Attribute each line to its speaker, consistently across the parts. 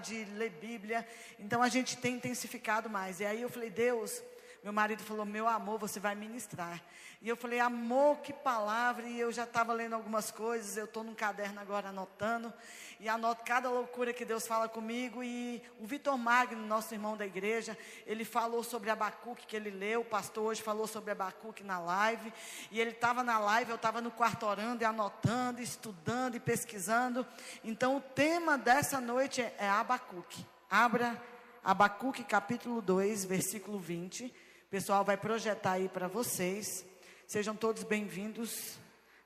Speaker 1: de ler Bíblia. Então a gente tem intensificado mais. E aí eu falei, Deus, meu marido falou, meu amor, você vai ministrar. E eu falei, amor, que palavra. E eu já estava lendo algumas coisas, eu estou num caderno agora anotando. E anoto cada loucura que Deus fala comigo. E o Vitor Magno, nosso irmão da igreja, ele falou sobre Abacuque que ele leu. O pastor hoje falou sobre Abacuque na live. E ele estava na live, eu estava no quarto orando e anotando, estudando e pesquisando. Então o tema dessa noite é, é Abacuque. Abra Abacuque capítulo 2, versículo 20. Pessoal vai projetar aí para vocês. Sejam todos bem-vindos.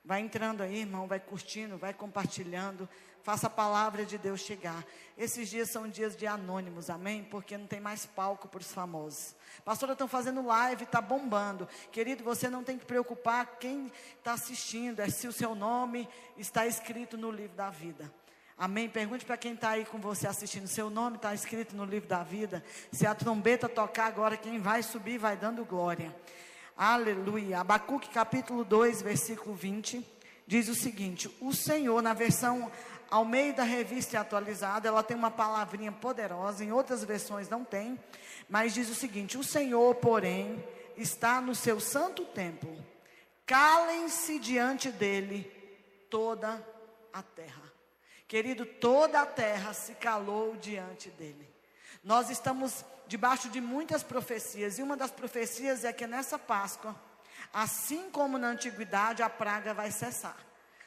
Speaker 1: Vai entrando aí, irmão, vai curtindo, vai compartilhando. Faça a palavra de Deus chegar. Esses dias são dias de anônimos, amém? Porque não tem mais palco para os famosos. Pastora, estão fazendo live, está bombando. Querido, você não tem que preocupar quem está assistindo, é se o seu nome está escrito no livro da vida. Amém? Pergunte para quem está aí com você assistindo. Seu nome está escrito no livro da vida. Se a trombeta tocar agora, quem vai subir vai dando glória. Aleluia. Abacuque capítulo 2, versículo 20, diz o seguinte: O Senhor, na versão ao meio da revista atualizada, ela tem uma palavrinha poderosa, em outras versões não tem, mas diz o seguinte: O Senhor, porém, está no seu santo templo, calem-se diante dele toda a terra. Querido, toda a terra se calou diante dele. Nós estamos debaixo de muitas profecias, e uma das profecias é que nessa Páscoa, assim como na antiguidade, a praga vai cessar.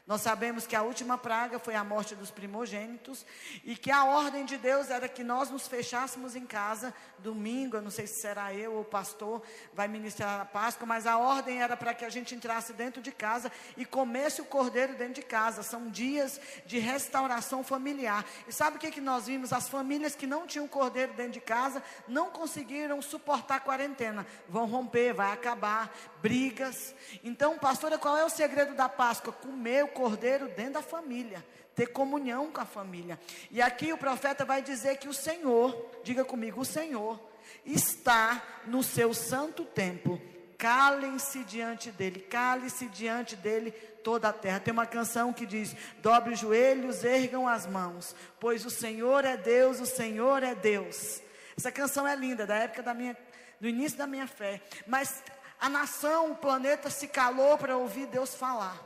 Speaker 1: Nós sabemos que a última praga foi a morte dos primogênitos e que a ordem de Deus era que nós nos fechássemos em casa domingo, eu não sei se será eu ou o pastor vai ministrar a Páscoa, mas a ordem era para que a gente entrasse dentro de casa e comesse o cordeiro dentro de casa. São dias de restauração familiar. E sabe o que, que nós vimos? As famílias que não tinham cordeiro dentro de casa não conseguiram suportar a quarentena. Vão romper, vai acabar, brigas. Então, pastora, qual é o segredo da Páscoa? Comer o cordeiro dentro da família, ter comunhão com a família. E aqui o profeta vai dizer que o Senhor, diga comigo, o Senhor está no seu santo templo. Calem-se diante dele, cale-se diante dele toda a terra. Tem uma canção que diz: dobre os joelhos, ergam as mãos, pois o Senhor é Deus, o Senhor é Deus. Essa canção é linda, da época da minha, do início da minha fé. Mas a nação, o planeta se calou para ouvir Deus falar.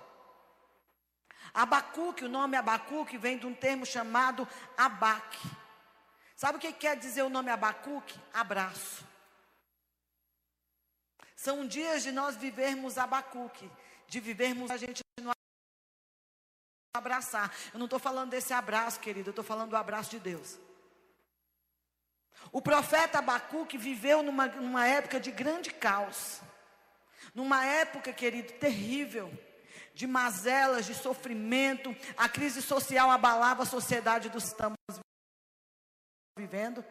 Speaker 1: Abacuque, o nome Abacuque vem de um termo chamado abaque. Sabe o que quer dizer o nome Abacuque? Abraço. São dias de nós vivermos Abacuque, de vivermos a gente no abraçar. Eu não estou falando desse abraço, querido, eu estou falando do abraço de Deus. O profeta Abacuque viveu numa, numa época de grande caos. Numa época, querido, terrível de mazelas, de sofrimento, a crise social abalava a sociedade dos estamos vivendo.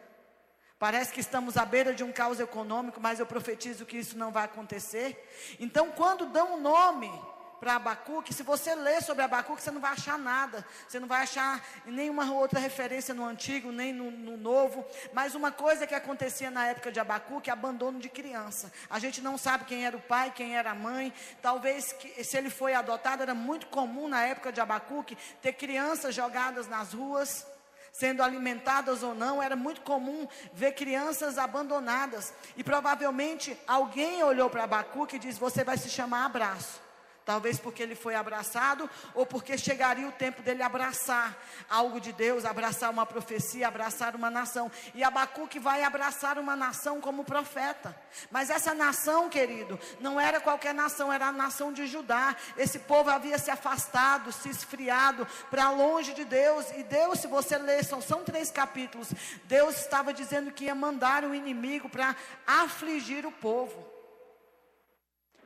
Speaker 1: Parece que estamos à beira de um caos econômico, mas eu profetizo que isso não vai acontecer. Então, quando dão um nome para Abacuque, se você ler sobre Abacuque, você não vai achar nada. Você não vai achar nenhuma outra referência no Antigo, nem no, no Novo. Mas uma coisa que acontecia na época de Abacuque, abandono de criança. A gente não sabe quem era o pai, quem era a mãe. Talvez, que, se ele foi adotado, era muito comum na época de Abacuque ter crianças jogadas nas ruas sendo alimentadas ou não, era muito comum ver crianças abandonadas. E provavelmente alguém olhou para Abacuque e disse: Você vai se chamar abraço. Talvez porque ele foi abraçado, ou porque chegaria o tempo dele abraçar algo de Deus, abraçar uma profecia, abraçar uma nação. E Abacuque vai abraçar uma nação como profeta. Mas essa nação, querido, não era qualquer nação, era a nação de Judá. Esse povo havia se afastado, se esfriado para longe de Deus. E Deus, se você ler, são, são três capítulos. Deus estava dizendo que ia mandar o inimigo para afligir o povo.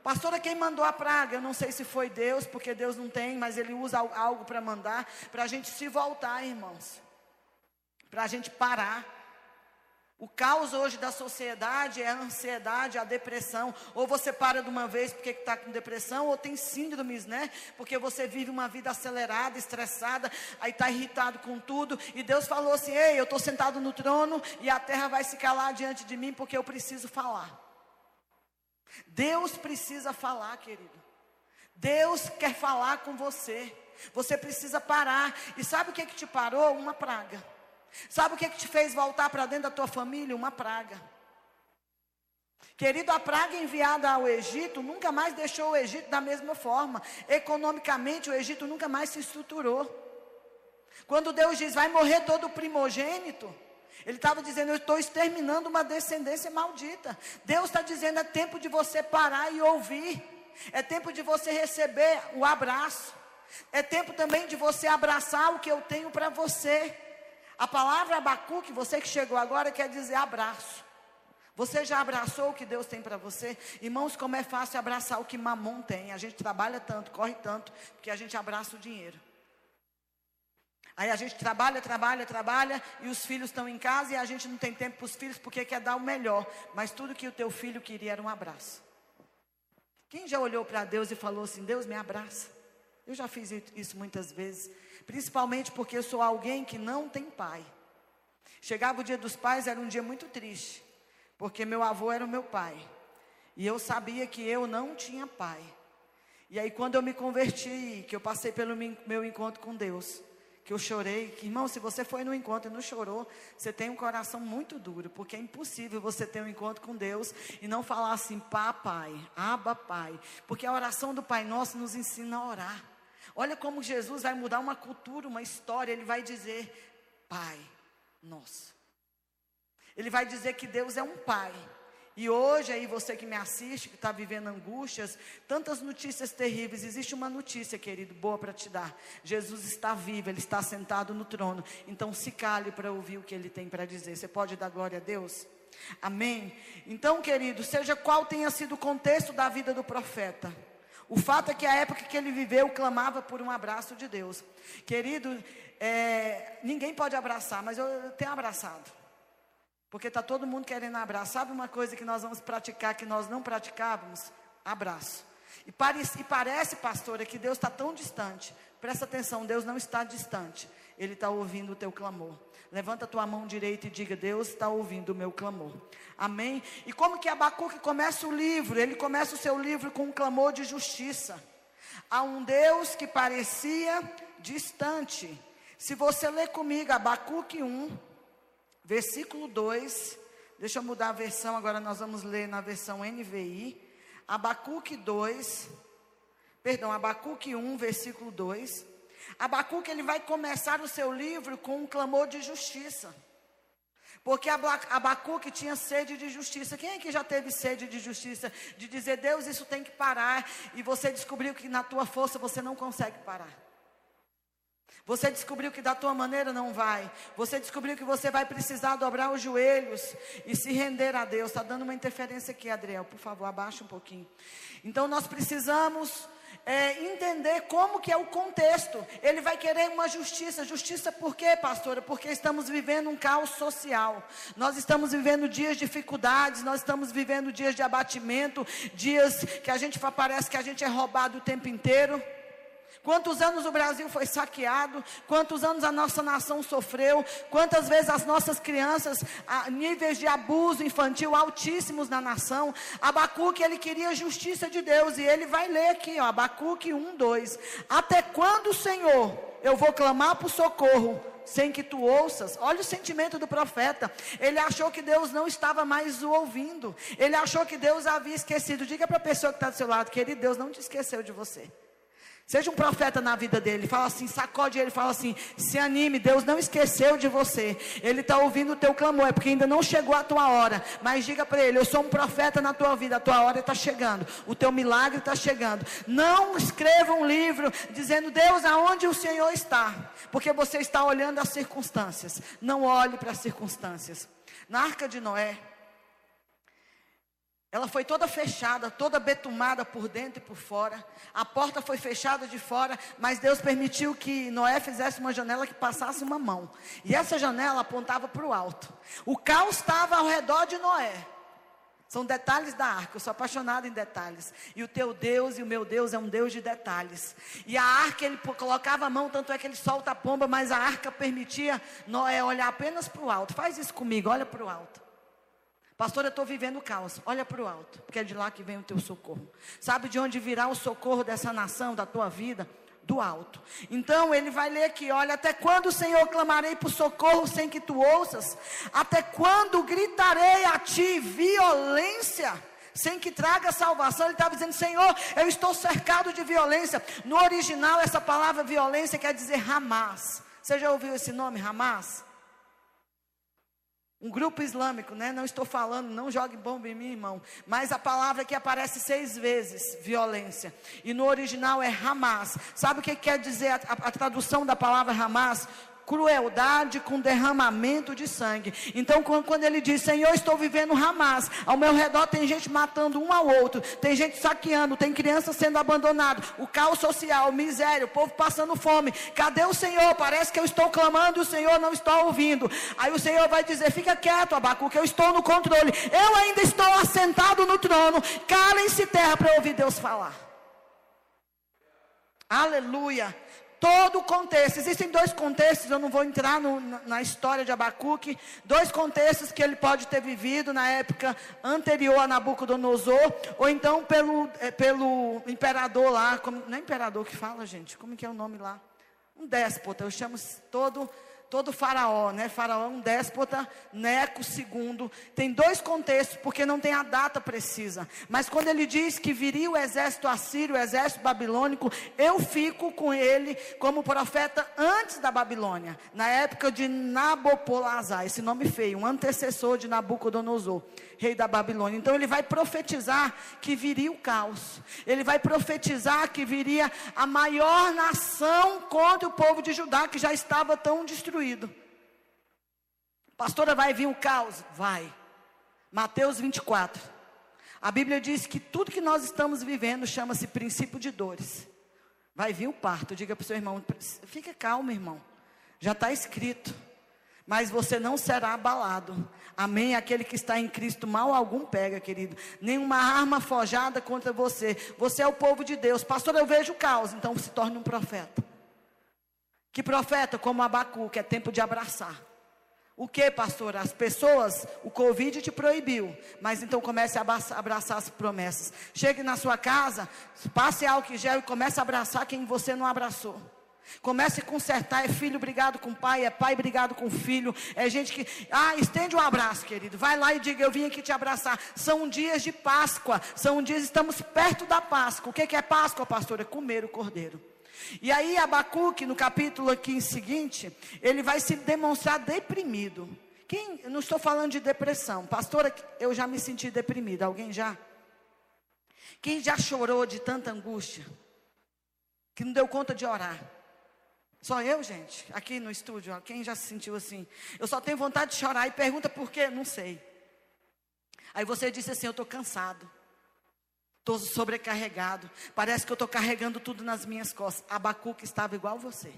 Speaker 1: Pastora, quem mandou a praga? Eu não sei se foi Deus, porque Deus não tem, mas Ele usa algo para mandar, para a gente se voltar, irmãos. Para a gente parar. O caos hoje da sociedade é a ansiedade, a depressão. Ou você para de uma vez porque está com depressão, ou tem síndromes, né? Porque você vive uma vida acelerada, estressada, aí está irritado com tudo. E Deus falou assim: Ei, eu estou sentado no trono e a terra vai se calar diante de mim porque eu preciso falar. Deus precisa falar, querido. Deus quer falar com você. Você precisa parar. E sabe o que, é que te parou? Uma praga. Sabe o que, que te fez voltar para dentro da tua família? Uma praga. Querido, a praga enviada ao Egito nunca mais deixou o Egito da mesma forma. Economicamente, o Egito nunca mais se estruturou. Quando Deus diz, vai morrer todo o primogênito, Ele estava dizendo, eu estou exterminando uma descendência maldita. Deus está dizendo, é tempo de você parar e ouvir. É tempo de você receber o abraço. É tempo também de você abraçar o que eu tenho para você. A palavra Abacuque, você que chegou agora, quer dizer abraço. Você já abraçou o que Deus tem para você? Irmãos, como é fácil abraçar o que mamon tem. A gente trabalha tanto, corre tanto, porque a gente abraça o dinheiro. Aí a gente trabalha, trabalha, trabalha, e os filhos estão em casa e a gente não tem tempo para os filhos porque quer dar o melhor. Mas tudo que o teu filho queria era um abraço. Quem já olhou para Deus e falou assim: Deus me abraça? Eu já fiz isso muitas vezes, principalmente porque sou alguém que não tem pai. Chegava o dia dos pais, era um dia muito triste, porque meu avô era o meu pai, e eu sabia que eu não tinha pai. E aí, quando eu me converti, que eu passei pelo meu encontro com Deus, que eu chorei, irmão, se você foi no encontro e não chorou, você tem um coração muito duro, porque é impossível você ter um encontro com Deus e não falar assim, pá, pai, aba, pai, porque a oração do Pai Nosso nos ensina a orar. Olha como Jesus vai mudar uma cultura, uma história. Ele vai dizer: Pai nosso. Ele vai dizer que Deus é um Pai. E hoje, aí você que me assiste, que está vivendo angústias, tantas notícias terríveis, existe uma notícia, querido, boa para te dar. Jesus está vivo, Ele está sentado no trono. Então se cale para ouvir o que Ele tem para dizer. Você pode dar glória a Deus? Amém? Então, querido, seja qual tenha sido o contexto da vida do profeta. O fato é que a época que ele viveu clamava por um abraço de Deus. Querido, é, ninguém pode abraçar, mas eu, eu tenho abraçado. Porque está todo mundo querendo abraçar. Sabe uma coisa que nós vamos praticar que nós não praticávamos? Abraço. E, parece, e parece, pastora, que Deus está tão distante. Presta atenção, Deus não está distante. Ele está ouvindo o teu clamor. Levanta a tua mão direita e diga: Deus está ouvindo o meu clamor. Amém? E como que Abacuque começa o livro? Ele começa o seu livro com um clamor de justiça. A um Deus que parecia distante. Se você ler comigo Abacuque 1, versículo 2. Deixa eu mudar a versão, agora nós vamos ler na versão NVI. Abacuque 2, perdão, Abacuque 1, versículo 2. Abacuque ele vai começar o seu livro com um clamor de justiça. Porque Abacuque tinha sede de justiça. Quem aqui já teve sede de justiça? De dizer, Deus, isso tem que parar. E você descobriu que na tua força você não consegue parar. Você descobriu que da tua maneira não vai. Você descobriu que você vai precisar dobrar os joelhos e se render a Deus. Está dando uma interferência aqui, Adriel. Por favor, abaixa um pouquinho. Então nós precisamos é, entender como que é o contexto. Ele vai querer uma justiça. Justiça por quê, pastora? Porque estamos vivendo um caos social. Nós estamos vivendo dias de dificuldades, nós estamos vivendo dias de abatimento, dias que a gente parece que a gente é roubado o tempo inteiro. Quantos anos o Brasil foi saqueado? Quantos anos a nossa nação sofreu? Quantas vezes as nossas crianças, a níveis de abuso infantil altíssimos na nação? Abacuque, ele queria justiça de Deus. E ele vai ler aqui, ó, Abacuque 1, 2. Até quando, Senhor, eu vou clamar por socorro? sem que tu ouças. Olha o sentimento do profeta. Ele achou que Deus não estava mais o ouvindo. Ele achou que Deus havia esquecido. Diga para a pessoa que está do seu lado, querido, Deus não te esqueceu de você. Seja um profeta na vida dele. Fala assim, sacode ele, fala assim: se anime, Deus não esqueceu de você. Ele está ouvindo o teu clamor, é porque ainda não chegou a tua hora. Mas diga para ele: eu sou um profeta na tua vida, a tua hora está chegando, o teu milagre está chegando. Não escreva um livro dizendo, Deus, aonde o Senhor está, porque você está olhando as circunstâncias. Não olhe para as circunstâncias. Na arca de Noé, ela foi toda fechada, toda betumada por dentro e por fora. A porta foi fechada de fora, mas Deus permitiu que Noé fizesse uma janela que passasse uma mão. E essa janela apontava para o alto. O caos estava ao redor de Noé. São detalhes da arca. Eu sou apaixonado em detalhes. E o teu Deus e o meu Deus é um Deus de detalhes. E a arca ele colocava a mão, tanto é que ele solta a pomba, mas a arca permitia Noé olhar apenas para o alto. Faz isso comigo, olha para o alto. Pastor, eu estou vivendo caos. Olha para o alto, porque é de lá que vem o teu socorro. Sabe de onde virá o socorro dessa nação, da tua vida? do alto. Então ele vai ler aqui: olha, até quando, Senhor, clamarei por socorro sem que tu ouças? Até quando gritarei a ti violência? Sem que traga salvação, ele estava dizendo: Senhor, eu estou cercado de violência. No original, essa palavra violência quer dizer Hamas. Você já ouviu esse nome, Hamas? Um grupo islâmico, né? Não estou falando, não jogue bomba em mim, irmão. Mas a palavra que aparece seis vezes, violência. E no original é Hamas. Sabe o que quer dizer a, a, a tradução da palavra Hamas? Crueldade com derramamento de sangue. Então, quando ele diz, Senhor, estou vivendo Hamas, ao meu redor tem gente matando um ao outro, tem gente saqueando, tem crianças sendo abandonadas, o caos social, miséria, o povo passando fome. Cadê o Senhor? Parece que eu estou clamando e o Senhor não está ouvindo. Aí o Senhor vai dizer: Fica quieto, Abacu, que eu estou no controle. Eu ainda estou assentado no trono. Calem-se terra para ouvir Deus falar. Aleluia todo o contexto. Existem dois contextos, eu não vou entrar no, na história de Abacuque, dois contextos que ele pode ter vivido na época anterior a Nabucodonosor, ou então pelo, é, pelo imperador lá, como, não é imperador que fala, gente, como que é o nome lá? Um déspota, eu chamo todo todo faraó, né? Faraó é um déspota, Neco II. Tem dois contextos, porque não tem a data precisa. Mas quando ele diz que viria o exército assírio, o exército babilônico, eu fico com ele como profeta antes da Babilônia, na época de Nabopolazar, esse nome feio, um antecessor de Nabucodonosor rei da Babilônia. Então ele vai profetizar que viria o caos. Ele vai profetizar que viria a maior nação contra o povo de Judá que já estava tão destruído. Pastora, vai vir o caos? Vai. Mateus 24. A Bíblia diz que tudo que nós estamos vivendo chama-se princípio de dores. Vai vir o parto. Diga para o seu irmão: fica calmo, irmão. Já está escrito mas você não será abalado. Amém? Aquele que está em Cristo, mal algum pega, querido. Nenhuma arma forjada contra você. Você é o povo de Deus. Pastor, eu vejo caos, então se torne um profeta. Que profeta? Como Abacu, que é tempo de abraçar. O que, pastor? As pessoas, o Covid te proibiu, mas então comece a abraçar as promessas. Chegue na sua casa, passe álcool gel e comece a abraçar quem você não abraçou. Comece a consertar, é filho brigado com pai, é pai brigado com filho, é gente que, ah, estende um abraço, querido, vai lá e diga, eu vim aqui te abraçar, são dias de Páscoa, são dias, estamos perto da Páscoa, o que é Páscoa, pastor? É comer o cordeiro, e aí Abacuque, no capítulo aqui seguinte, ele vai se demonstrar deprimido, quem, não estou falando de depressão, pastora, eu já me senti deprimida, alguém já? Quem já chorou de tanta angústia, que não deu conta de orar, só eu, gente, aqui no estúdio, ó, quem já se sentiu assim? Eu só tenho vontade de chorar e pergunta por quê? Não sei. Aí você disse assim: Eu estou cansado, estou sobrecarregado, parece que eu estou carregando tudo nas minhas costas. Abacuque estava igual você.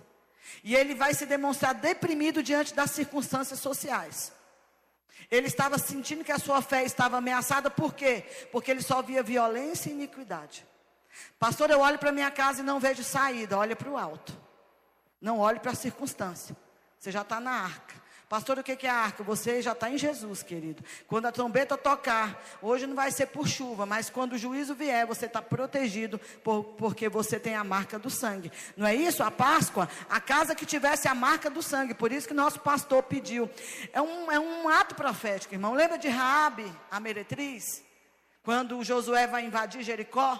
Speaker 1: E ele vai se demonstrar deprimido diante das circunstâncias sociais. Ele estava sentindo que a sua fé estava ameaçada, por quê? Porque ele só via violência e iniquidade. Pastor, eu olho para minha casa e não vejo saída, olha para o alto. Não olhe para a circunstância. Você já está na arca. Pastor, o que é arca? Você já está em Jesus, querido. Quando a trombeta tocar, hoje não vai ser por chuva, mas quando o juízo vier, você está protegido, por, porque você tem a marca do sangue. Não é isso? A Páscoa, a casa que tivesse a marca do sangue. Por isso que nosso pastor pediu. É um, é um ato profético, irmão. Lembra de Raabe, a meretriz? Quando Josué vai invadir Jericó,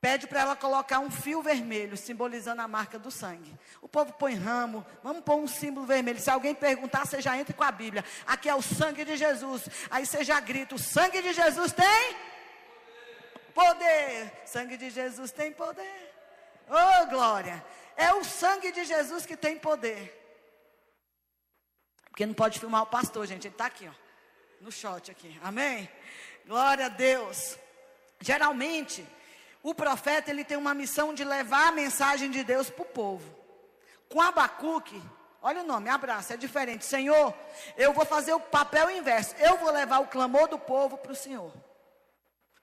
Speaker 1: Pede para ela colocar um fio vermelho, simbolizando a marca do sangue. O povo põe ramo, vamos pôr um símbolo vermelho. Se alguém perguntar, você já entra com a Bíblia. Aqui é o sangue de Jesus. Aí você já grita: o sangue de Jesus tem poder. Sangue de Jesus tem poder. Oh, glória! É o sangue de Jesus que tem poder. Porque não pode filmar o pastor, gente. Ele está aqui, ó, no shot aqui. Amém? Glória a Deus. Geralmente o profeta ele tem uma missão de levar a mensagem de Deus para o povo. Com Abacuque, olha o nome, abraço, é diferente. Senhor, eu vou fazer o papel inverso. Eu vou levar o clamor do povo para o Senhor.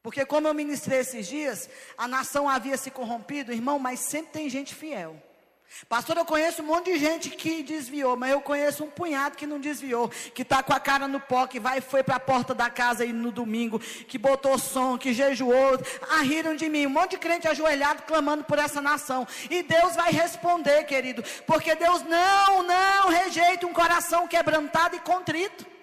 Speaker 1: Porque como eu ministrei esses dias, a nação havia se corrompido, irmão, mas sempre tem gente fiel. Pastor, eu conheço um monte de gente que desviou, mas eu conheço um punhado que não desviou, que está com a cara no pó, que vai foi para a porta da casa aí no domingo, que botou som, que jejuou. Ah, riram de mim. Um monte de crente ajoelhado clamando por essa nação. E Deus vai responder, querido, porque Deus não, não rejeita um coração quebrantado e contrito.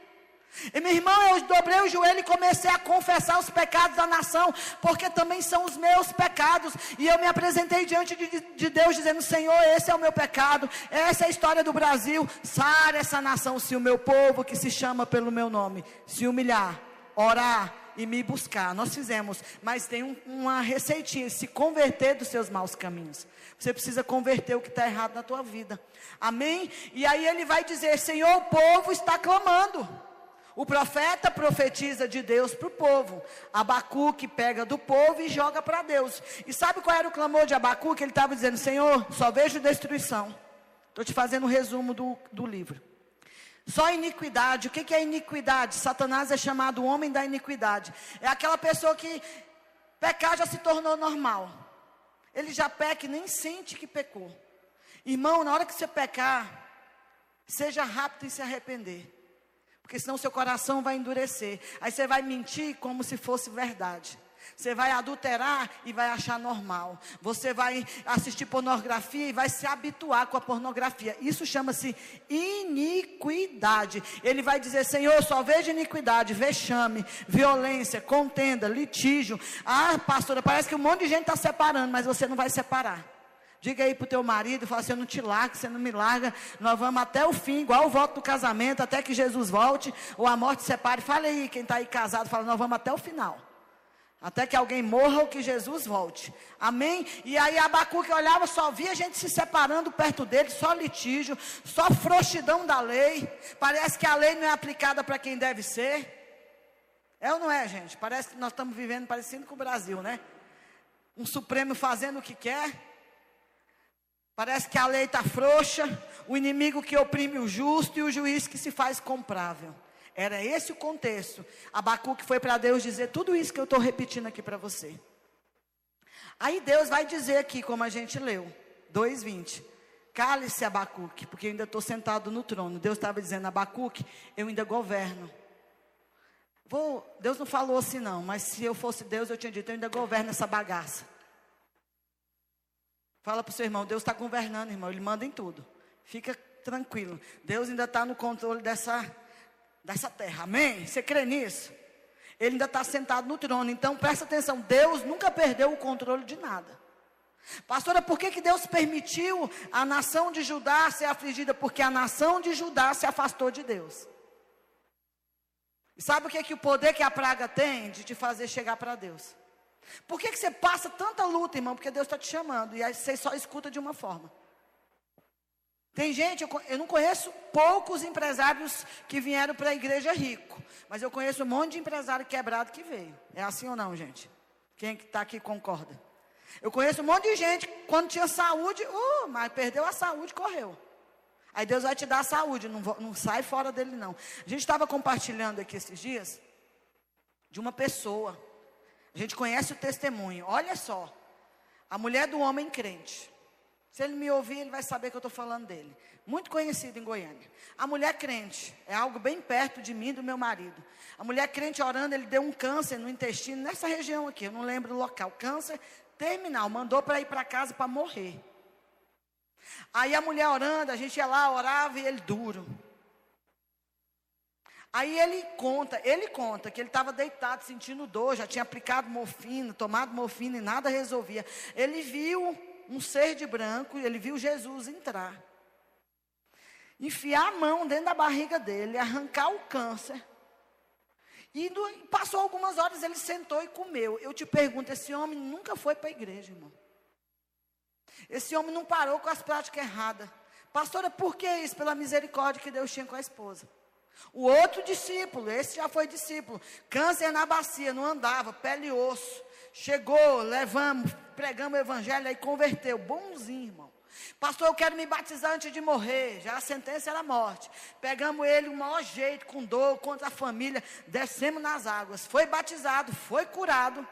Speaker 1: E meu irmão, eu dobrei o joelho e comecei a confessar os pecados da nação, porque também são os meus pecados. E eu me apresentei diante de, de Deus, dizendo: Senhor, esse é o meu pecado, essa é a história do Brasil. Sara essa nação, se o meu povo, que se chama pelo meu nome, se humilhar, orar e me buscar. Nós fizemos, mas tem um, uma receitinha: se converter dos seus maus caminhos. Você precisa converter o que está errado na tua vida. Amém? E aí ele vai dizer: Senhor, o povo está clamando. O profeta profetiza de Deus para o povo. Abacuque pega do povo e joga para Deus. E sabe qual era o clamor de Abacuque? Ele estava dizendo: Senhor, só vejo destruição. Estou te fazendo um resumo do, do livro. Só iniquidade. O que, que é iniquidade? Satanás é chamado homem da iniquidade. É aquela pessoa que pecar já se tornou normal. Ele já peca e nem sente que pecou. Irmão, na hora que você pecar, seja rápido em se arrepender. Porque senão seu coração vai endurecer. Aí você vai mentir como se fosse verdade. Você vai adulterar e vai achar normal. Você vai assistir pornografia e vai se habituar com a pornografia. Isso chama-se iniquidade. Ele vai dizer: Senhor, só vejo iniquidade, vexame, violência, contenda, litígio. Ah, pastora, parece que um monte de gente está separando, mas você não vai separar. Diga aí para o teu marido, fala assim, eu não te largo, você não me larga, nós vamos até o fim, igual o voto do casamento, até que Jesus volte, ou a morte separe. Fale aí, quem está aí casado, fala, nós vamos até o final. Até que alguém morra ou que Jesus volte. Amém? E aí Abacuque olhava, só via gente se separando perto dele, só litígio, só frouxidão da lei. Parece que a lei não é aplicada para quem deve ser. É ou não é, gente? Parece que nós estamos vivendo parecido com o Brasil, né? Um Supremo fazendo o que quer Parece que a lei está frouxa, o inimigo que oprime o justo e o juiz que se faz comprável. Era esse o contexto. Abacuque foi para Deus dizer tudo isso que eu estou repetindo aqui para você. Aí Deus vai dizer aqui, como a gente leu, 2,20. Cale-se, Abacuque, porque eu ainda estou sentado no trono. Deus estava dizendo, Abacuque, eu ainda governo. Vou, Deus não falou assim não, mas se eu fosse Deus, eu tinha dito, eu ainda governo essa bagaça. Fala para o seu irmão, Deus está governando, irmão, Ele manda em tudo. Fica tranquilo. Deus ainda está no controle dessa, dessa terra. Amém? Você crê nisso? Ele ainda está sentado no trono. Então presta atenção, Deus nunca perdeu o controle de nada. Pastora, por que, que Deus permitiu a nação de Judá ser afligida? Porque a nação de Judá se afastou de Deus. E sabe o que, que o poder que a praga tem de te fazer chegar para Deus? Por que, que você passa tanta luta, irmão? Porque Deus está te chamando e aí você só escuta de uma forma. Tem gente, eu, eu não conheço poucos empresários que vieram para a igreja rico, mas eu conheço um monte de empresário quebrado que veio. É assim ou não, gente? Quem está aqui concorda? Eu conheço um monte de gente, quando tinha saúde, uh, mas perdeu a saúde, correu. Aí Deus vai te dar a saúde, não, não sai fora dele não. A gente estava compartilhando aqui esses dias de uma pessoa a gente conhece o testemunho. Olha só. A mulher do homem crente. Se ele me ouvir, ele vai saber que eu estou falando dele. Muito conhecido em Goiânia. A mulher crente. É algo bem perto de mim do meu marido. A mulher crente orando, ele deu um câncer no intestino, nessa região aqui. Eu não lembro o local. Câncer terminal. Mandou para ir para casa para morrer. Aí a mulher orando, a gente ia lá, orava e ele duro. Aí ele conta, ele conta que ele estava deitado sentindo dor, já tinha aplicado morfina, tomado morfina e nada resolvia. Ele viu um ser de branco, ele viu Jesus entrar. Enfiar a mão dentro da barriga dele, arrancar o câncer. E passou algumas horas, ele sentou e comeu. Eu te pergunto, esse homem nunca foi para a igreja, irmão. Esse homem não parou com as práticas erradas. Pastora, por que isso? Pela misericórdia que Deus tinha com a esposa. O outro discípulo, esse já foi discípulo, câncer na bacia, não andava, pele e osso. Chegou, levamos, pregamos o evangelho e converteu. Bonzinho, irmão. Pastor, eu quero me batizar antes de morrer. Já a sentença era morte. Pegamos ele o maior jeito, com dor, contra a família, descemos nas águas. Foi batizado, foi curado.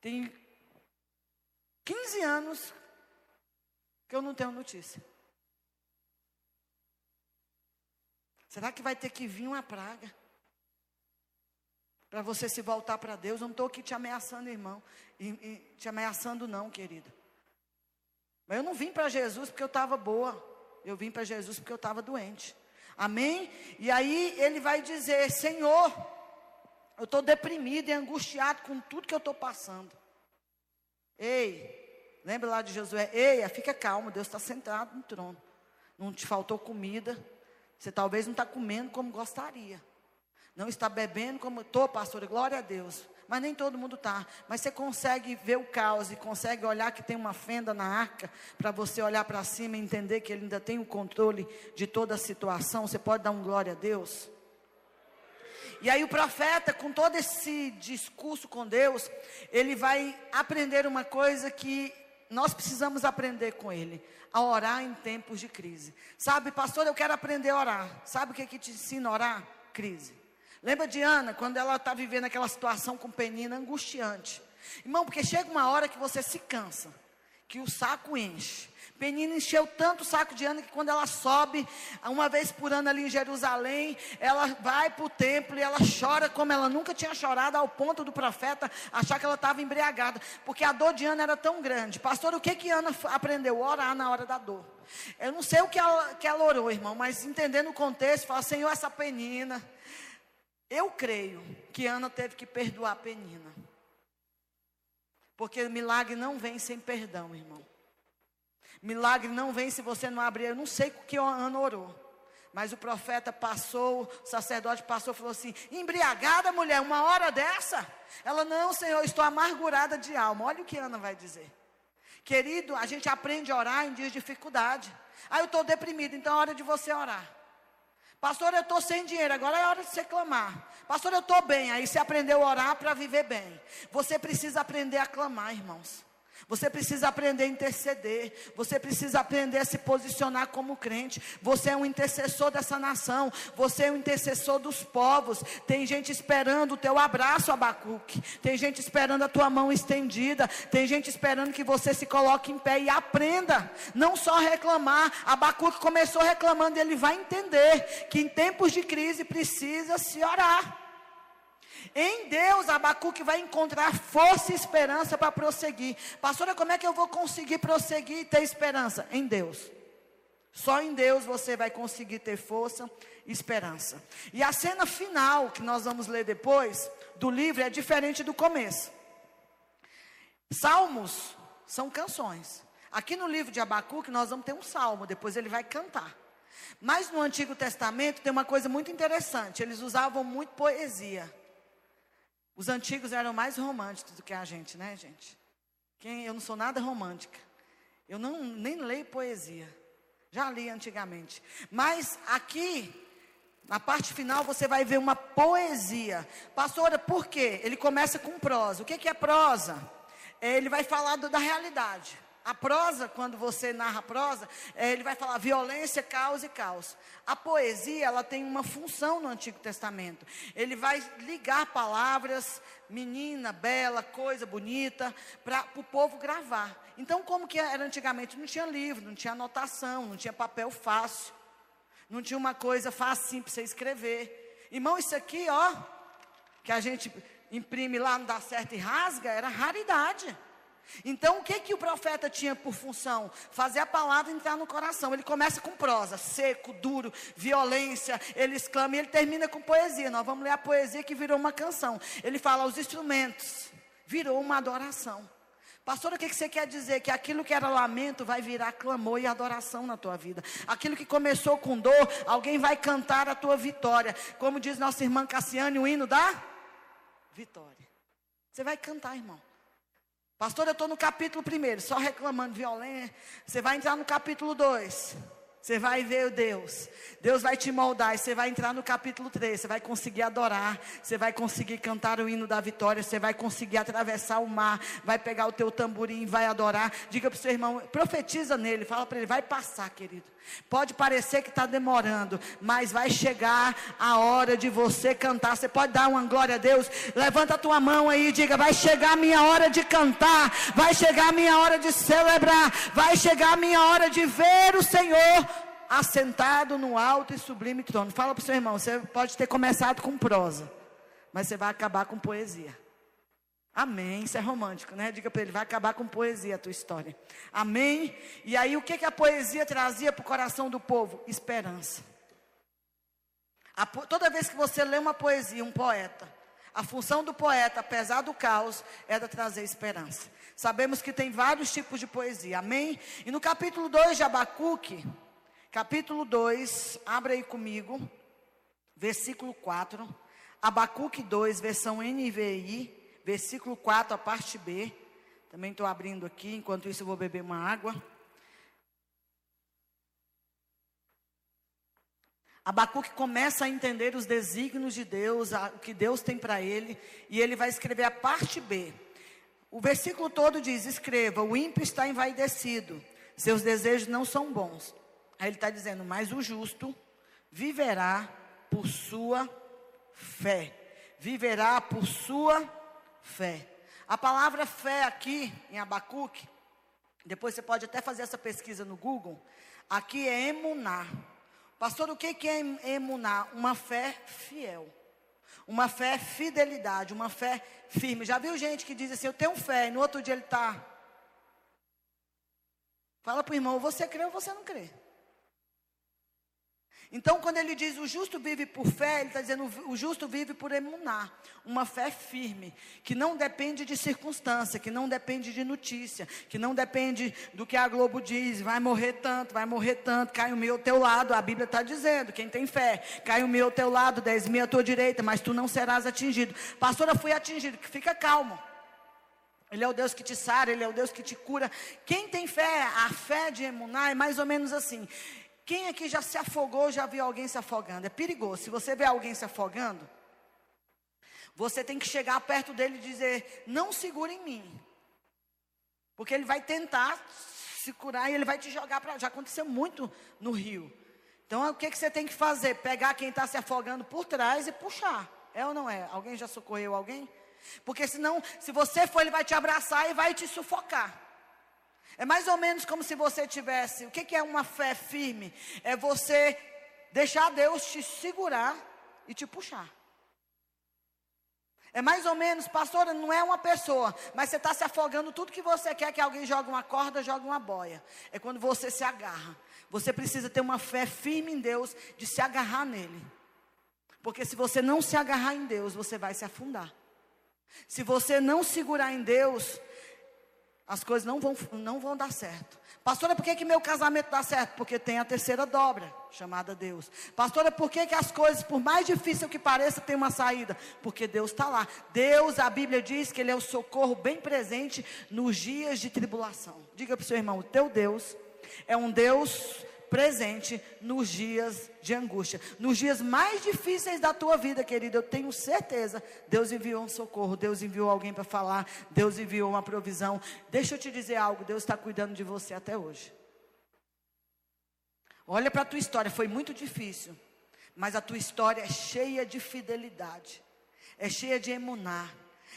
Speaker 1: Tem 15 anos Que eu não tenho notícia. Será que vai ter que vir uma praga? Para você se voltar para Deus. Eu não estou aqui te ameaçando, irmão. E, e, te ameaçando, não, querida. Mas eu não vim para Jesus porque eu estava boa. Eu vim para Jesus porque eu estava doente. Amém? E aí ele vai dizer: Senhor, eu estou deprimido e angustiado com tudo que eu estou passando. Ei, lembra lá de Josué? Ei, fica calmo, Deus está sentado no trono. Não te faltou comida. Você talvez não está comendo como gostaria. Não está bebendo como estou, pastor, glória a Deus. Mas nem todo mundo está. Mas você consegue ver o caos e consegue olhar que tem uma fenda na arca, para você olhar para cima e entender que ele ainda tem o controle de toda a situação. Você pode dar um glória a Deus? E aí o profeta, com todo esse discurso com Deus, ele vai aprender uma coisa que nós precisamos aprender com ele, a orar em tempos de crise. Sabe, pastor, eu quero aprender a orar. Sabe o que, que te ensina a orar? Crise. Lembra de Ana, quando ela está vivendo aquela situação com Penina angustiante? Irmão, porque chega uma hora que você se cansa, que o saco enche. Penina encheu tanto o saco de Ana que quando ela sobe, uma vez por ano ali em Jerusalém, ela vai para o templo e ela chora como ela nunca tinha chorado, ao ponto do profeta achar que ela estava embriagada, porque a dor de Ana era tão grande. Pastor, o que que Ana aprendeu? Orar na hora da dor. Eu não sei o que ela, que ela orou, irmão, mas entendendo o contexto, fala, Senhor, essa Penina. Eu creio que Ana teve que perdoar a Penina. Porque milagre não vem sem perdão, irmão. Milagre não vem se você não abrir. Eu não sei o que Ana orou. Mas o profeta passou, o sacerdote passou e falou assim: embriagada mulher, uma hora dessa? Ela, não, Senhor, estou amargurada de alma. Olha o que Ana vai dizer. Querido, a gente aprende a orar em dias de dificuldade. Ah, eu estou deprimido, então é hora de você orar. Pastor, eu estou sem dinheiro, agora é hora de você clamar. Pastor, eu estou bem. Aí você aprendeu a orar para viver bem. Você precisa aprender a clamar, irmãos. Você precisa aprender a interceder. Você precisa aprender a se posicionar como crente. Você é um intercessor dessa nação. Você é um intercessor dos povos. Tem gente esperando o teu abraço, Abacuque. Tem gente esperando a tua mão estendida. Tem gente esperando que você se coloque em pé e aprenda. Não só reclamar. Abacuque começou reclamando. Ele vai entender que em tempos de crise precisa se orar. Em Deus, Abacuque vai encontrar força e esperança para prosseguir. Pastora, como é que eu vou conseguir prosseguir e ter esperança? Em Deus. Só em Deus você vai conseguir ter força e esperança. E a cena final que nós vamos ler depois do livro é diferente do começo. Salmos são canções. Aqui no livro de Abacuque nós vamos ter um salmo, depois ele vai cantar. Mas no Antigo Testamento tem uma coisa muito interessante, eles usavam muito poesia. Os antigos eram mais românticos do que a gente, né, gente? Quem, eu não sou nada romântica. Eu não, nem leio poesia. Já li antigamente. Mas aqui, na parte final, você vai ver uma poesia. Pastora, por quê? Ele começa com prosa. O que, que é prosa? É, ele vai falar do, da realidade. A prosa, quando você narra prosa, é, ele vai falar violência, caos e caos. A poesia, ela tem uma função no Antigo Testamento. Ele vai ligar palavras, menina, bela, coisa bonita, para o povo gravar. Então, como que era antigamente? Não tinha livro, não tinha anotação, não tinha papel fácil. Não tinha uma coisa fácil para você escrever. Irmão, isso aqui, ó, que a gente imprime lá, não dá certo e rasga, era raridade. Então, o que que o profeta tinha por função? Fazer a palavra entrar no coração. Ele começa com prosa, seco, duro, violência. Ele exclama e ele termina com poesia. Nós vamos ler a poesia que virou uma canção. Ele fala os instrumentos, virou uma adoração. Pastor, o que você quer dizer? Que aquilo que era lamento vai virar clamor e adoração na tua vida. Aquilo que começou com dor, alguém vai cantar a tua vitória. Como diz nossa irmã Cassiane, o hino da vitória. Você vai cantar, irmão. Pastor, eu estou no capítulo primeiro, só reclamando violência. Você vai entrar no capítulo 2. Você vai ver o Deus. Deus vai te moldar. E você vai entrar no capítulo 3. Você vai conseguir adorar. Você vai conseguir cantar o hino da vitória. Você vai conseguir atravessar o mar. Vai pegar o teu tamborim e vai adorar. Diga para o seu irmão, profetiza nele. Fala para ele, vai passar, querido. Pode parecer que está demorando, mas vai chegar a hora de você cantar. Você pode dar uma glória a Deus? Levanta a tua mão aí e diga: Vai chegar a minha hora de cantar, vai chegar a minha hora de celebrar, vai chegar a minha hora de ver o Senhor assentado no alto e sublime trono. Fala para o seu irmão: Você pode ter começado com prosa, mas você vai acabar com poesia. Amém. Isso é romântico, né? Diga para ele, vai acabar com poesia a tua história. Amém. E aí o que, que a poesia trazia para o coração do povo? Esperança. A, toda vez que você lê uma poesia, um poeta, a função do poeta, apesar do caos, era trazer esperança. Sabemos que tem vários tipos de poesia. Amém? E no capítulo 2 de Abacuque, capítulo 2, abre aí comigo, versículo 4. Abacuque 2, versão NVI versículo 4, a parte B. Também estou abrindo aqui, enquanto isso eu vou beber uma água. Abacuque começa a entender os desígnios de Deus, o que Deus tem para ele, e ele vai escrever a parte B. O versículo todo diz: Escreva, o ímpio está envaidecido, seus desejos não são bons. Aí ele está dizendo: Mas o justo viverá por sua fé, viverá por sua fé. A palavra fé aqui em Abacuque, depois você pode até fazer essa pesquisa no Google, aqui é emunar. Pastor, o que é emunar? Uma fé fiel. Uma fé fidelidade, uma fé firme. Já viu gente que diz assim, eu tenho fé, e no outro dia ele está. Fala para o irmão, você crê ou você não crê? Então, quando ele diz o justo vive por fé, ele está dizendo o justo vive por emunar, uma fé firme, que não depende de circunstância, que não depende de notícia, que não depende do que a Globo diz, vai morrer tanto, vai morrer tanto, cai o meu ao teu lado, a Bíblia está dizendo, quem tem fé, cai o meu ao teu lado, dez mil à tua direita, mas tu não serás atingido. Pastora, fui atingido, fica calmo. Ele é o Deus que te sara, Ele é o Deus que te cura. Quem tem fé, a fé de emunar é mais ou menos assim. Quem aqui já se afogou, já viu alguém se afogando? É perigoso. Se você vê alguém se afogando, você tem que chegar perto dele e dizer: Não segura em mim. Porque ele vai tentar se curar e ele vai te jogar para. Já aconteceu muito no rio. Então, o que, que você tem que fazer? Pegar quem está se afogando por trás e puxar. É ou não é? Alguém já socorreu alguém? Porque senão, se você for, ele vai te abraçar e vai te sufocar. É mais ou menos como se você tivesse. O que, é uma fé firme? É você deixar Deus te segurar e te puxar. É mais ou menos, pastora, não é uma pessoa, mas você está se afogando tudo que você quer que alguém jogue uma corda, jogue uma boia. É quando você se agarra. Você precisa ter uma fé firme em Deus de se agarrar nele. Porque se você não se agarrar em Deus, você vai se afundar. Se você não segurar em Deus, as coisas não vão, não vão dar certo. Pastora, por que, que meu casamento dá certo? Porque tem a terceira dobra, chamada Deus. Pastora, por que, que as coisas, por mais difícil que pareça, tem uma saída? Porque Deus está lá. Deus, a Bíblia diz que Ele é o socorro bem presente nos dias de tribulação. Diga para o seu irmão: o teu Deus é um Deus presente nos dias de angústia. Nos dias mais difíceis da tua vida, querido, eu tenho certeza, Deus enviou um socorro, Deus enviou alguém para falar, Deus enviou uma provisão. Deixa eu te dizer algo, Deus está cuidando de você até hoje. Olha para a tua história, foi muito difícil, mas a tua história é cheia de fidelidade, é cheia de emunar.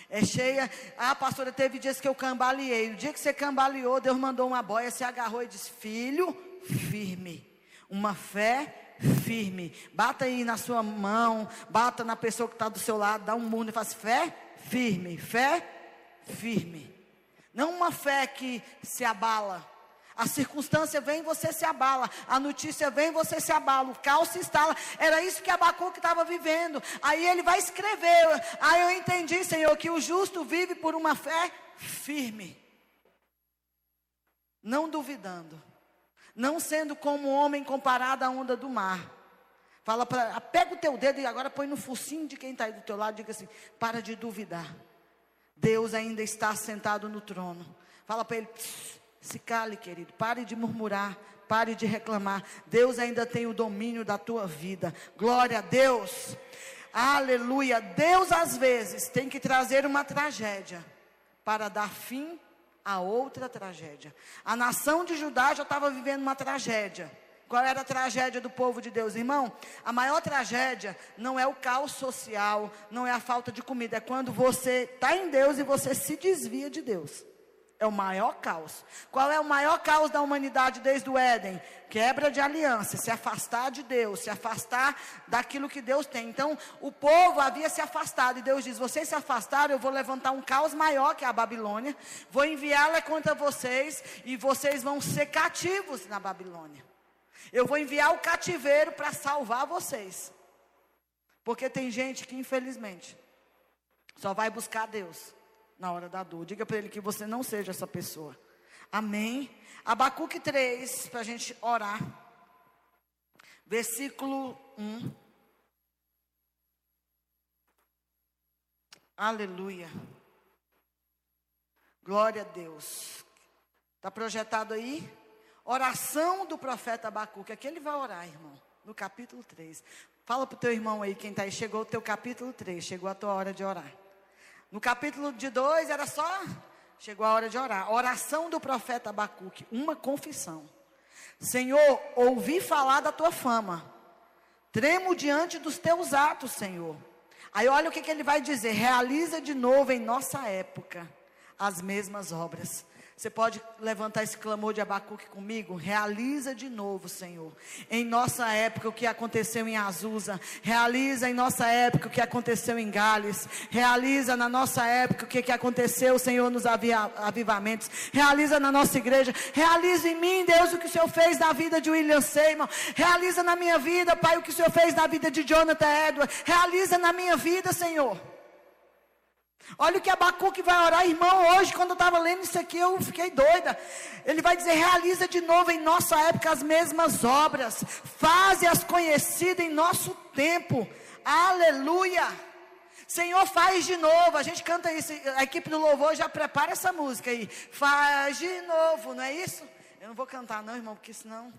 Speaker 1: É cheia. Ah, pastora, teve dias que eu cambaleei. O dia que você cambaleou, Deus mandou uma boia, se agarrou e disse: Filho, firme. Uma fé firme. Bata aí na sua mão, bata na pessoa que está do seu lado, dá um mundo e faz fé firme. Fé firme. Não uma fé que se abala. A circunstância vem, você se abala. A notícia vem, você se abala. O caos se instala. Era isso que Abacuque estava vivendo. Aí ele vai escrever. Aí eu entendi, Senhor, que o justo vive por uma fé firme. Não duvidando não sendo como homem comparado à onda do mar. Fala para, pega o teu dedo e agora põe no focinho de quem está aí do teu lado, diga assim: para de duvidar. Deus ainda está sentado no trono. Fala para ele: se cale, querido, pare de murmurar, pare de reclamar. Deus ainda tem o domínio da tua vida. Glória a Deus. Aleluia. Deus às vezes tem que trazer uma tragédia para dar fim a outra tragédia. A nação de Judá já estava vivendo uma tragédia. Qual era a tragédia do povo de Deus, irmão? A maior tragédia não é o caos social, não é a falta de comida, é quando você está em Deus e você se desvia de Deus. É o maior caos. Qual é o maior caos da humanidade desde o Éden? Quebra de aliança, se afastar de Deus, se afastar daquilo que Deus tem. Então, o povo havia se afastado e Deus diz: Vocês se afastaram, eu vou levantar um caos maior que a Babilônia, vou enviá-la contra vocês e vocês vão ser cativos na Babilônia. Eu vou enviar o cativeiro para salvar vocês. Porque tem gente que, infelizmente, só vai buscar Deus na hora da dor. Diga para ele que você não seja essa pessoa. Amém? Abacuque 3, para a gente orar. Versículo 1. Aleluia. Glória a Deus. Está projetado aí? Oração do profeta Abacuque. Aqui ele vai orar, irmão. No capítulo 3. Fala para o teu irmão aí, quem está aí. Chegou o teu capítulo 3. Chegou a tua hora de orar. No capítulo de 2 era só. Chegou a hora de orar. Oração do profeta Abacuque. Uma confissão. Senhor, ouvi falar da tua fama. Tremo diante dos teus atos, Senhor. Aí olha o que, que ele vai dizer: realiza de novo em nossa época as mesmas obras você pode levantar esse clamor de Abacuque comigo? Realiza de novo, Senhor. Em nossa época o que aconteceu em Azusa. Realiza em nossa época o que aconteceu em Gales. Realiza na nossa época o que, que aconteceu, Senhor, nos avivamentos. Realiza na nossa igreja. Realiza em mim, Deus, o que o Senhor fez na vida de William Seymour. Realiza na minha vida, Pai, o que o Senhor fez na vida de Jonathan Edward. Realiza na minha vida, Senhor. Olha o que Abacuque vai orar, irmão. Hoje, quando eu estava lendo isso aqui, eu fiquei doida. Ele vai dizer: realiza de novo em nossa época as mesmas obras, faze-as conhecidas em nosso tempo. Aleluia. Senhor, faz de novo. A gente canta isso. A equipe do louvor já prepara essa música aí. Faz de novo, não é isso? Eu não vou cantar, não, irmão, porque senão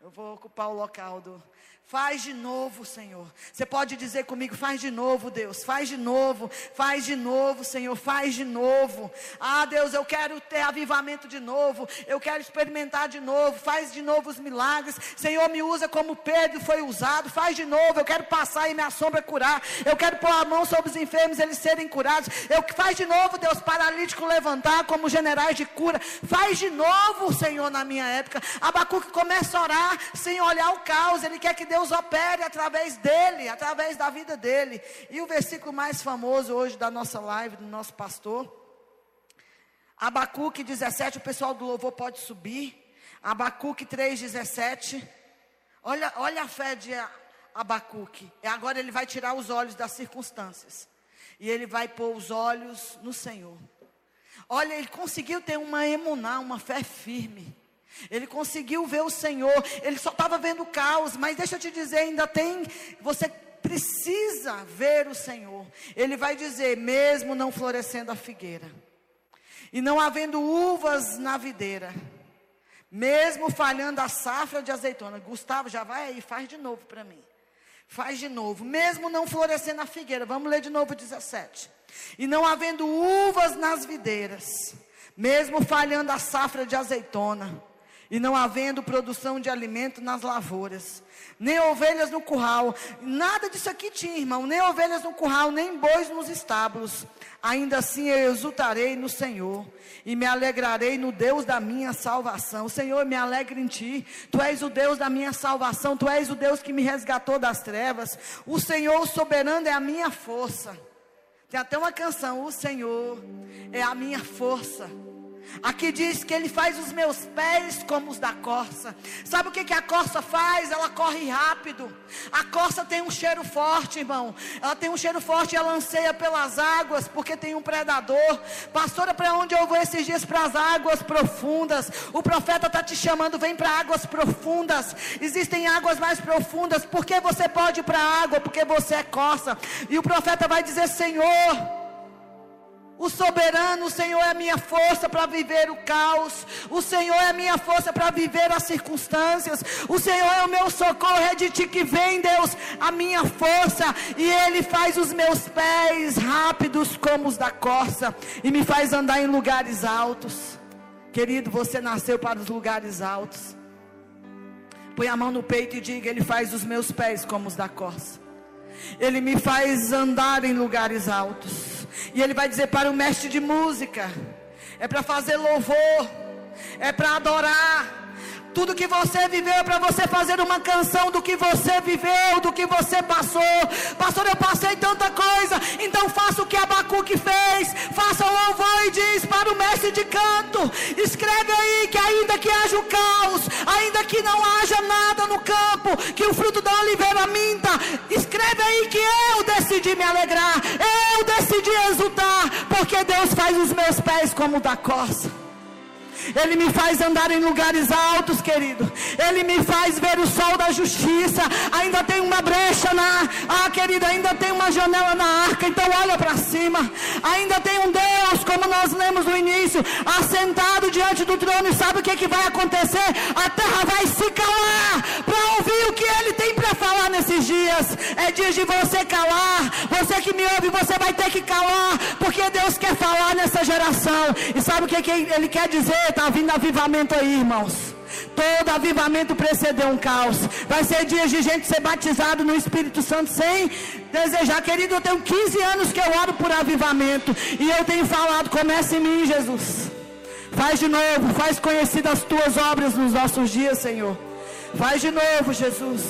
Speaker 1: eu vou ocupar o local do. Faz de novo, Senhor. Você pode dizer comigo: faz de novo, Deus. Faz de novo, faz de novo, Senhor. Faz de novo. Ah, Deus, eu quero ter avivamento de novo. Eu quero experimentar de novo. Faz de novo os milagres. Senhor, me usa como Pedro foi usado. Faz de novo. Eu quero passar e minha sombra curar. Eu quero pôr a mão sobre os enfermos, eles serem curados. Eu faz de novo, Deus, paralítico levantar como generais de cura. Faz de novo, Senhor, na minha época. Abacuque começa a orar sem olhar o caos. Ele quer que Deus Deus opere através dele, através da vida dele. E o versículo mais famoso hoje da nossa live, do nosso pastor, Abacuque 17, o pessoal do louvor pode subir. Abacuque 3,17. Olha, olha a fé de Abacuque. E agora ele vai tirar os olhos das circunstâncias. E ele vai pôr os olhos no Senhor. Olha, ele conseguiu ter uma emuná, uma fé firme. Ele conseguiu ver o Senhor, ele só estava vendo o caos, mas deixa eu te dizer, ainda tem, você precisa ver o Senhor. Ele vai dizer, mesmo não florescendo a figueira, e não havendo uvas na videira, mesmo falhando a safra de azeitona, Gustavo, já vai aí, faz de novo para mim. Faz de novo, mesmo não florescendo a figueira, vamos ler de novo 17. E não havendo uvas nas videiras, mesmo falhando a safra de azeitona, e não havendo produção de alimento nas lavouras, nem ovelhas no curral, nada disso aqui tinha, irmão, nem ovelhas no curral, nem bois nos estábulos. Ainda assim eu exultarei no Senhor e me alegrarei no Deus da minha salvação. Senhor, me alegre em ti. Tu és o Deus da minha salvação, tu és o Deus que me resgatou das trevas. O Senhor soberano é a minha força. Tem até uma canção, o Senhor é a minha força. Aqui diz que ele faz os meus pés como os da corça. Sabe o que, que a corça faz? Ela corre rápido. A corça tem um cheiro forte, irmão. Ela tem um cheiro forte e ela anseia pelas águas, porque tem um predador. Pastora, para onde eu vou esses dias? Para as águas profundas. O profeta está te chamando, vem para águas profundas. Existem águas mais profundas. Porque você pode ir para a água? Porque você é corça. E o profeta vai dizer: Senhor. O soberano, o Senhor é a minha força para viver o caos. O Senhor é a minha força para viver as circunstâncias. O Senhor é o meu socorro, é de ti que vem, Deus, a minha força. E Ele faz os meus pés rápidos como os da corça. E me faz andar em lugares altos. Querido, você nasceu para os lugares altos. Põe a mão no peito e diga: Ele faz os meus pés como os da corça. Ele me faz andar em lugares altos. E Ele vai dizer para o mestre de música: é para fazer louvor, é para adorar tudo que você viveu é para você fazer uma canção do que você viveu, do que você passou. Pastor, eu passei tanta coisa. Então faça o que Abacuque fez. Faça o louvor e diz para o mestre de canto. Escreve aí que ainda que haja o caos, ainda que não haja nada no campo, que o fruto da oliveira minta. Escreve aí que eu decidi me alegrar. Eu decidi exultar. Porque Deus faz os meus pés como da coça. Ele me faz andar em lugares altos, querido. Ele me faz ver o sol da justiça. Ainda tem uma brecha na. Ah, querido, ainda tem uma janela na arca. Então olha para cima. Ainda tem um Deus, como nós lemos no início, assentado diante do trono. E sabe o que, que vai acontecer? A terra vai se calar para ouvir o que ele tem para falar nesses dias. É dia de você calar. Você que me ouve, você vai ter que calar. Porque Deus quer falar nessa geração. E sabe o que, que ele quer dizer? Está vindo avivamento aí, irmãos. Todo avivamento precedeu um caos. Vai ser dias de gente ser batizado no Espírito Santo sem desejar. Querido, eu tenho 15 anos que eu oro por avivamento. E eu tenho falado, comece em mim, Jesus. Faz de novo, faz conhecidas as tuas obras nos nossos dias, Senhor. Faz de novo, Jesus.